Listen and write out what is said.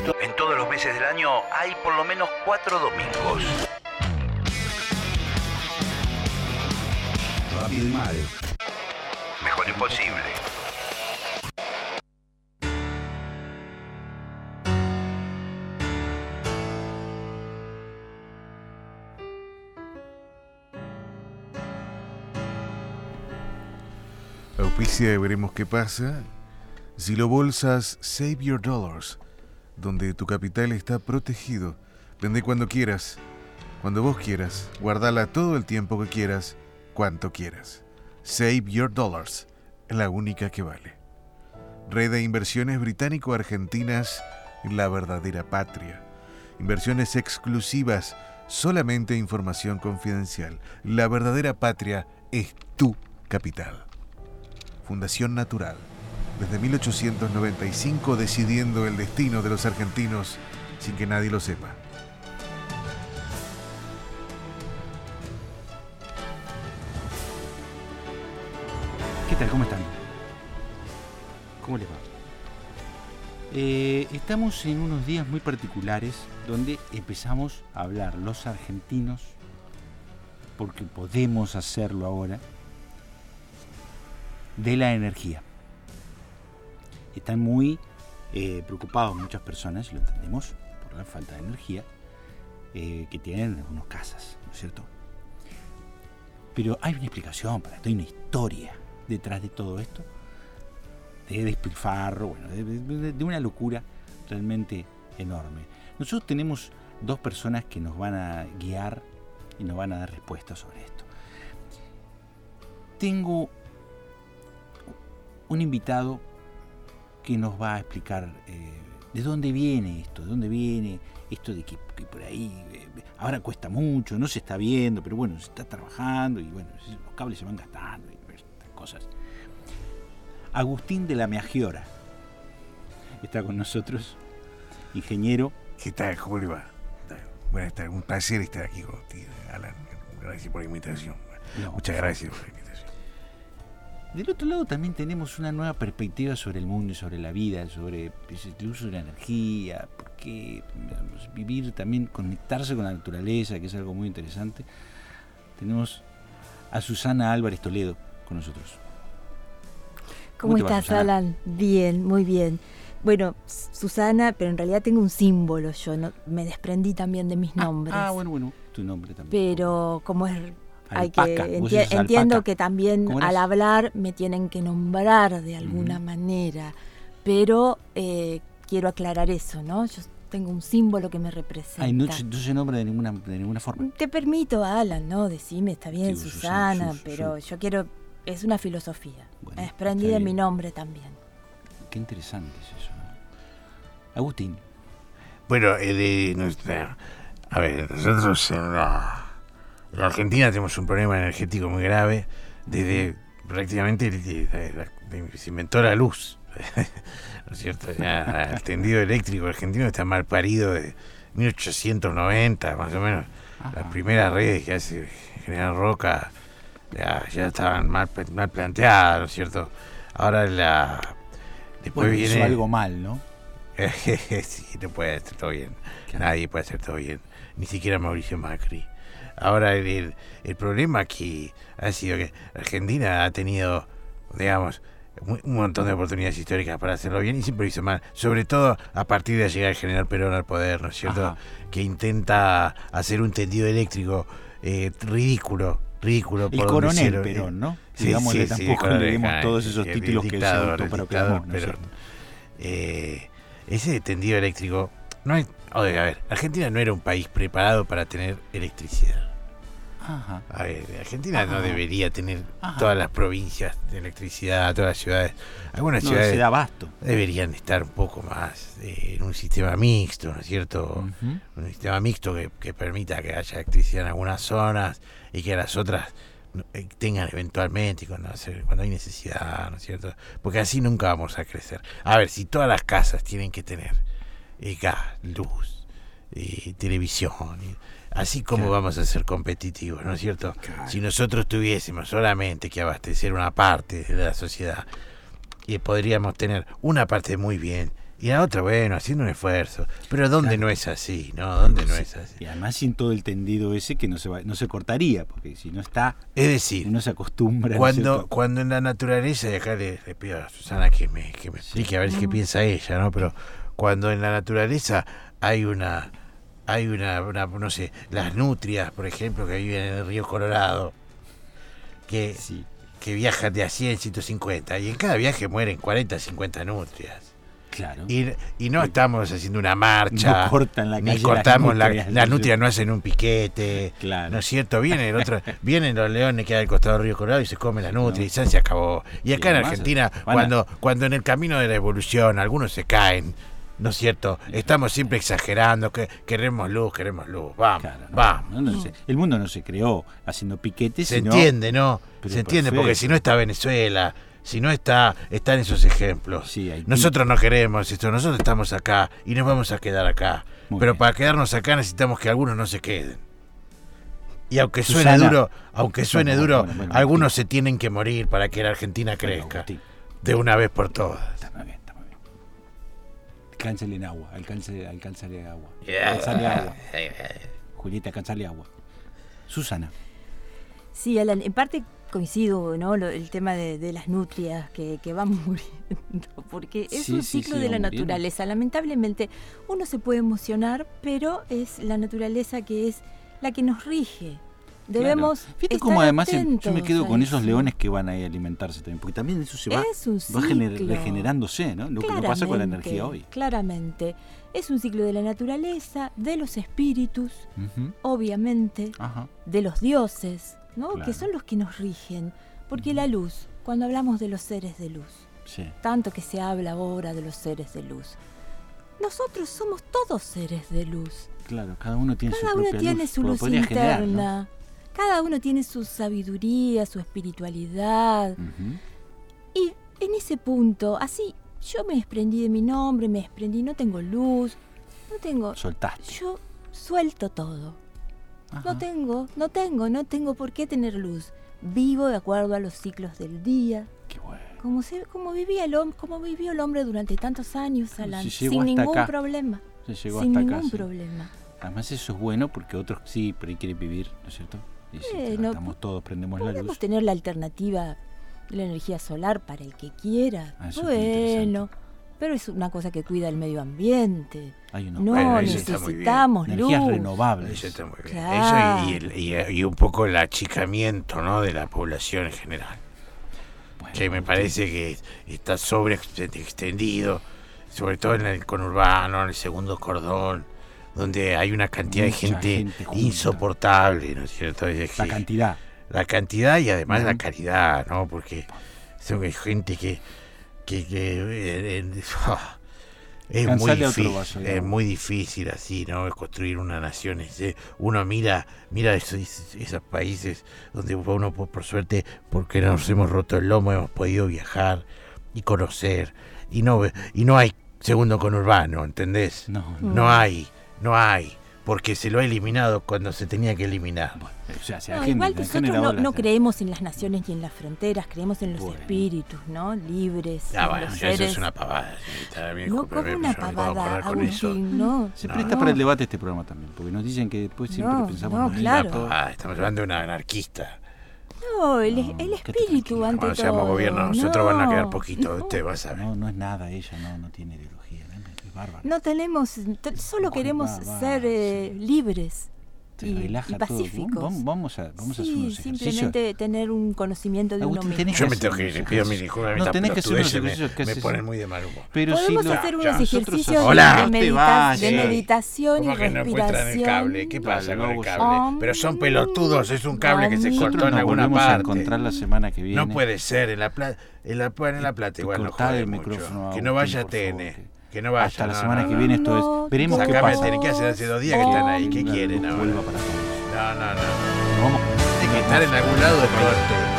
En todos los meses del año hay por lo menos cuatro domingos. Rápido y mal. Mejor imposible. Auspicia y veremos qué pasa. Si lo bolsas, Save Your Dollars, donde tu capital está protegido. Vende cuando quieras, cuando vos quieras. Guardala todo el tiempo que quieras, cuanto quieras. Save Your Dollars, la única que vale. Red de inversiones británico-argentinas, la verdadera patria. Inversiones exclusivas, solamente información confidencial. La verdadera patria es tu capital. Fundación Natural. Desde 1895 decidiendo el destino de los argentinos sin que nadie lo sepa. ¿Qué tal? ¿Cómo están? ¿Cómo les va? Eh, estamos en unos días muy particulares donde empezamos a hablar los argentinos, porque podemos hacerlo ahora, de la energía. Están muy eh, preocupados muchas personas, lo entendemos, por la falta de energía eh, que tienen en algunas casas, ¿no es cierto? Pero hay una explicación para esto, hay una historia detrás de todo esto, de despilfarro, bueno, de- de una locura realmente enorme. Nosotros tenemos dos personas que nos van a guiar y nos van a dar respuestas sobre esto. Tengo un invitado que nos va a explicar eh, de dónde viene esto, de dónde viene esto de que, que por ahí eh, ahora cuesta mucho, no se está viendo, pero bueno, se está trabajando y bueno, los cables se van gastando y estas cosas. Agustín de la Meagiora está con nosotros, ingeniero. ¿Qué tal? ¿Cómo le va? Buenas tardes, un placer estar aquí contigo, Alan. Gracias por la invitación. No, Muchas gracias por la invitación. Del otro lado también tenemos una nueva perspectiva sobre el mundo y sobre la vida, sobre pues, el uso de la energía, porque digamos, vivir también, conectarse con la naturaleza, que es algo muy interesante. Tenemos a Susana Álvarez Toledo con nosotros. ¿Cómo, ¿Cómo te va, estás? Alan? Bien, muy bien. Bueno, Susana, pero en realidad tengo un símbolo yo, no, me desprendí también de mis nombres. Ah, bueno, bueno, tu nombre también. Pero como es hay que enti- entiendo alpaca. que también ¿Cómo al hablar me tienen que nombrar de alguna manera, pero eh, quiero aclarar eso, ¿no? Yo tengo un símbolo que me representa. Ay, no, se- no se nombra de ninguna, de ninguna forma. Te permito, Alan, ¿no? Decime, está bien, Sí, Susana, Susan, Sus- pero yo quiero, es una filosofía. Bueno, está de bien. mi nombre también. Qué interesante es eso. Agustín, Bueno, eh, de nuestra. A ver, nosotros en la, en Argentina tenemos un problema energético muy grave desde prácticamente se inventó la luz. ¿No es cierto? Ya el tendido eléctrico argentino está mal parido de 1890, más o menos. Ajá. Las primeras redes que hace General Roca ya, ya estaban mal, mal planteadas, ¿no es cierto? Ahora la. Después bueno, viene. hizo algo mal, ¿no? sí, no puede hacer todo bien. Claro. Nadie puede hacer todo bien. Ni siquiera Mauricio Macri. Ahora el, el, el problema que ha sido que Argentina ha tenido, digamos, un montón de oportunidades históricas para hacerlo bien y siempre lo hizo mal. Sobre todo a partir de llegar el general Perón al poder, ¿no es cierto? Ajá. Que intenta hacer un tendido eléctrico eh, ridículo. Ridículo El por coronel lo- Perón, ¿no? Sí, Digámosle, sí, tampoco le ah, todos esos el títulos que se dictador, el autoproclamó, dictador ¿no es Perón. Eh, ese tendido eléctrico no oiga, a ver Argentina no era un país preparado para tener electricidad Ajá. a ver Argentina no debería tener Ajá. todas las provincias de electricidad todas las ciudades algunas No ciudades se da abasto. deberían estar un poco más eh, en un sistema mixto no es cierto un sistema mixto que, que permita que haya electricidad en algunas zonas y que las otras eh, tengan eventualmente cuando, cuando hay necesidad, ¿no es cierto? Porque así nunca vamos a crecer. A ver, si todas las casas tienen que tener eh, gas, luz, eh, televisión, así como Claro. vamos a ser competitivos, ¿no es cierto? Claro. Si nosotros tuviésemos solamente que abastecer una parte de la sociedad, y podríamos tener una parte muy bien Y la otra, bueno, haciendo un esfuerzo. Pero ¿dónde no es así? ¿No? ¿Dónde no es así? Y además sin todo el tendido ese que no se va, no se cortaría, porque si no está, Es decir, uno se acostumbra. ¿no es cuando, cuando en la naturaleza, y acá le, le pido a Susana que me, que me explique a ver qué piensa ella, ¿no? Pero cuando en la naturaleza hay una, hay una, una, no sé, las nutrias, por ejemplo, que viven en el río Colorado, que, Sí. que viajan de a 100, 150, y en cada viaje mueren 40, 50 nutrias. Claro. Y, y no estamos haciendo una marcha, No cortan la ni calle cortamos las la, nutrias, las ¿no? nutrias, no hacen un piquete, Claro. ¿no es cierto? Vienen, el otro, vienen los leones que hay al costado del río Colorado y se comen las nutrias y ya se acabó. Y acá en Argentina, cuando, cuando en el camino de la evolución algunos se caen, ¿no es cierto? Estamos siempre exagerando, que queremos luz, queremos luz, vamos, Claro, no, vamos. no, no sé. El mundo no se creó haciendo piquetes, Se sino- entiende, ¿no? Pero Se entiende, porque si no está Venezuela, si no está, están esos ejemplos. Sí. Nosotros no queremos esto, nosotros estamos acá y nos vamos a quedar acá. Muy Pero bien. para quedarnos acá necesitamos que algunos no se queden. Y aunque suene duro, aunque suene Bueno, duro, bueno, bueno, algunos se tienen que morir para que la Argentina crezca de una vez por todas. Está bien, Alcánzale en agua, alcance, alcánzale agua. Alcánzale agua. Julieta, alcánzale agua. Susana. Sí, Alan, en parte coincido, ¿no? Lo- el tema de, de las nutrias que, que van muriendo, porque es Sí, un ciclo sí, de la muriendo. naturaleza. Lamentablemente, uno se puede emocionar, pero es la naturaleza que es la que nos rige. Debemos. Claro. Fíjate cómo además yo me quedo con esos eso. leones que van ahí a alimentarse también, porque también eso se va, va regenerándose, ¿no? Lo que pasa con la energía hoy. Claramente. Es un ciclo de la naturaleza, de los espíritus, obviamente, Ajá. de los dioses, ¿no? Claro. Que son los que nos rigen. Porque la luz, cuando hablamos de los seres de luz, Sí. tanto que se habla ahora de los seres de luz, nosotros somos todos seres de luz. Claro, cada uno tiene Cada su uno propia tiene luz, su luz generar, ¿no? Cada uno tiene su sabiduría, su espiritualidad. Y en ese punto, así, yo me desprendí de mi nombre, me desprendí, no tengo luz, no tengo... Soltaste. Yo suelto todo. Ajá. No tengo, no tengo, no tengo por qué tener luz. Vivo de acuerdo a los ciclos del día. Qué bueno. Como, se, como, vivía el, como vivió el hombre durante tantos años, Alan, si sin ningún acá. problema. Se llegó sin hasta ningún acá. sí. problema. Además eso es bueno porque otros sí, pero ahí quieren vivir, ¿no es cierto? Y si Eh, no, todos, prendemos la Podemos luz. tener la alternativa de la energía solar para el que quiera. Ah, bueno, pero es una cosa que cuida el medio ambiente. Hay una No Bueno, eso está muy bien. necesitamos luz. energías renovables. Eso está muy bien. Claro. Eso y, y el- y- y un poco el achicamiento ¿no? de la población en general. Bueno, que me parece que está sobre extendido, sobre todo en el conurbano, en el segundo cordón, donde hay una cantidad Mucha de gente, insoportable, ¿no es cierto? Es la cantidad. la cantidad y además la calidad, ¿no? Porque son gente que, que, que, es muy Cansale difícil, vaso es muy difícil así, ¿no? Construir una nación. Uno mira, mira esos, esos países donde uno por, por suerte, porque nos hemos roto el lomo, hemos podido viajar y conocer y no y no hay segundo conurbano, ¿entendés? No, no. No hay, no hay, porque se lo ha eliminado cuando se tenía que eliminar. O sea, se No, agenda- igual nosotros no, creemos en las naciones ni en las fronteras, creemos en los Bueno. espíritus, ¿no? Libres. Ah, en bueno, los ya eso seres. es una pavada. señorita, mi No como pero una pavada, eso. Agustín, no. Se presta no. para el debate este programa también, porque nos dicen que después siempre No, pensamos no, claro. lapos. Ah, estamos hablando de una anarquista. No, el, No, el espíritu ante Cuando seamos todo. gobierno, nosotros van a quedar No, poquito. no. Usted va a saber. No, no es nada ella, no, no tiene ideología, ¿no? es bárbaro. No tenemos, solo queremos va, va, ser eh, libres Te y, relaja y todo. pacíficos. Vamos, vamos a, vamos a hacer sí, unos ejercicios. simplemente tener un conocimiento de uno mismo. Yo me tengo que ir, pido mi ejercicios. disculpas. No, tenés que hacer unos ejercicios que me, me ponen muy de mal humor. Pero si Podemos lo- hacer unos ejercicios Hola. de, medita- vayas. de meditación y ¿Cómo que no el respiración. cable? ¿Qué pasa con el cable? Pero son pelotudos, es un cable que se cortó en alguna volvemos a parte. encontrar la semana que viene. No puede ser, en la plata, en la, en la plata igual no el micrófono, Que no vaya Tene, favor, que no vaya. Hasta la no, semana no, que viene esto es. Veremos qué Sacame pasa. Tene, ¿qué hacen hace dos días que están ahí? ¿Qué quieren ahora? No, no, no. Vamos- Tiene que estar en algún lado norte.